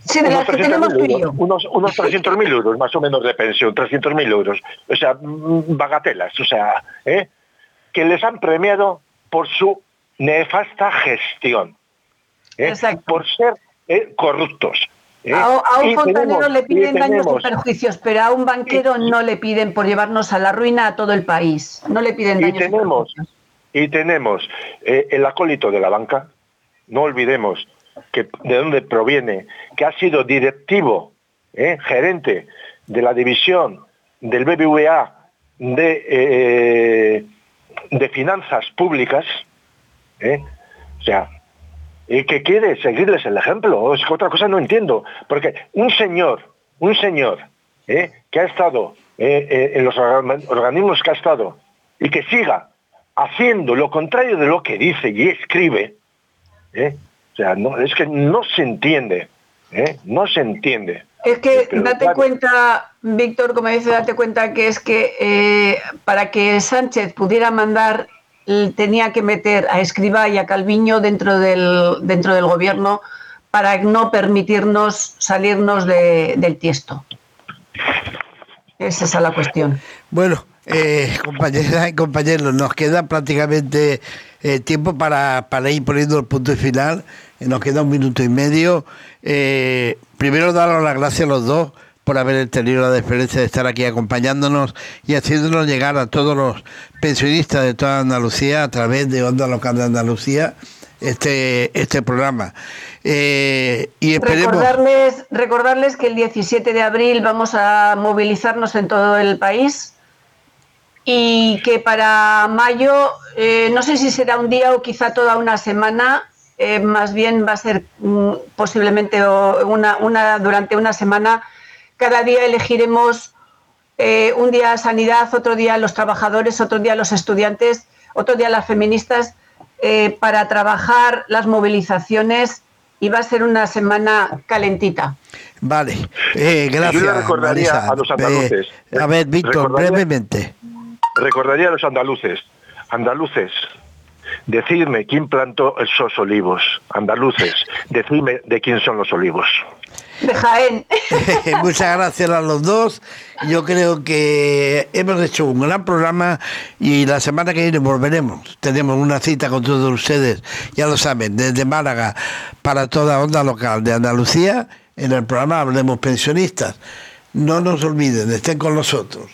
Sí, de y yo. euros, unos, unos 300.000 euros más o menos de pensión, 300.000 euros. O sea, bagatelas, o sea, ¿eh? que les han premiado por su nefasta gestión, ¿eh? Exacto. por ser eh, corruptos. ¿eh? A, a un Y fontanero tenemos- le y piden daños y perjuicios, pero a un banquero no le piden por llevarnos a la ruina a todo el país. No le piden Y daños y tenemos, perjuicios. y tenemos el acólito de la banca, no olvidemos que de dónde proviene, que ha sido directivo, gerente de la división del BBVA de, de finanzas públicas, eh, o sea, y que quiere seguirles el ejemplo, es que otra cosa no entiendo, porque un señor, un señor eh, que ha estado eh, en los organ- organismos que ha estado y que siga haciendo lo contrario de lo que dice y escribe, o sea, no, es que no se entiende, ¿eh? no se entiende. Es que Pero, date claro, cuenta, Víctor, como dice, date cuenta que es que eh, para que Sánchez pudiera mandar, tenía que meter a Escriba y a Calviño dentro del, dentro del gobierno para no permitirnos salirnos de- del tiesto. Es esa la cuestión. Bueno, eh, compañeras y compañeros, nos queda prácticamente eh, tiempo para, para ir poniendo el punto final. Nos queda un minuto y medio. Eh, primero, daros las gracias a los dos por haber tenido la deferencia de estar aquí acompañándonos y haciéndonos llegar a todos los pensionistas de toda Andalucía a través de Onda Local de Andalucía este, este programa. Eh, y. Recordarles, recordarles que el 17 de abril vamos a movilizarnos en todo el país y que para mayo, eh, no sé si será un día o quizá toda una semana, eh, más bien va a ser mm, posiblemente una, una, durante una semana, cada día elegiremos eh, un día sanidad, otro día los trabajadores, otro día los estudiantes, otro día las feministas, eh, para trabajar las movilizaciones y va a ser una semana calentita. Vale, eh, gracias. Yo le recordaría Marisa. a los andaluces, Eh, a ver, Víctor, recordaría- brevemente. Recordaría a los andaluces, andaluces, decidme quién plantó esos olivos. Andaluces, decidme de quién son los olivos. De Jaén. Muchas gracias a los dos. Yo creo que hemos hecho un gran programa y la semana que viene volveremos. Tenemos una cita con todos ustedes, ya lo saben, desde Málaga para toda onda local de Andalucía. En el programa Hablemos Pensionistas. No nos olviden, estén con nosotros.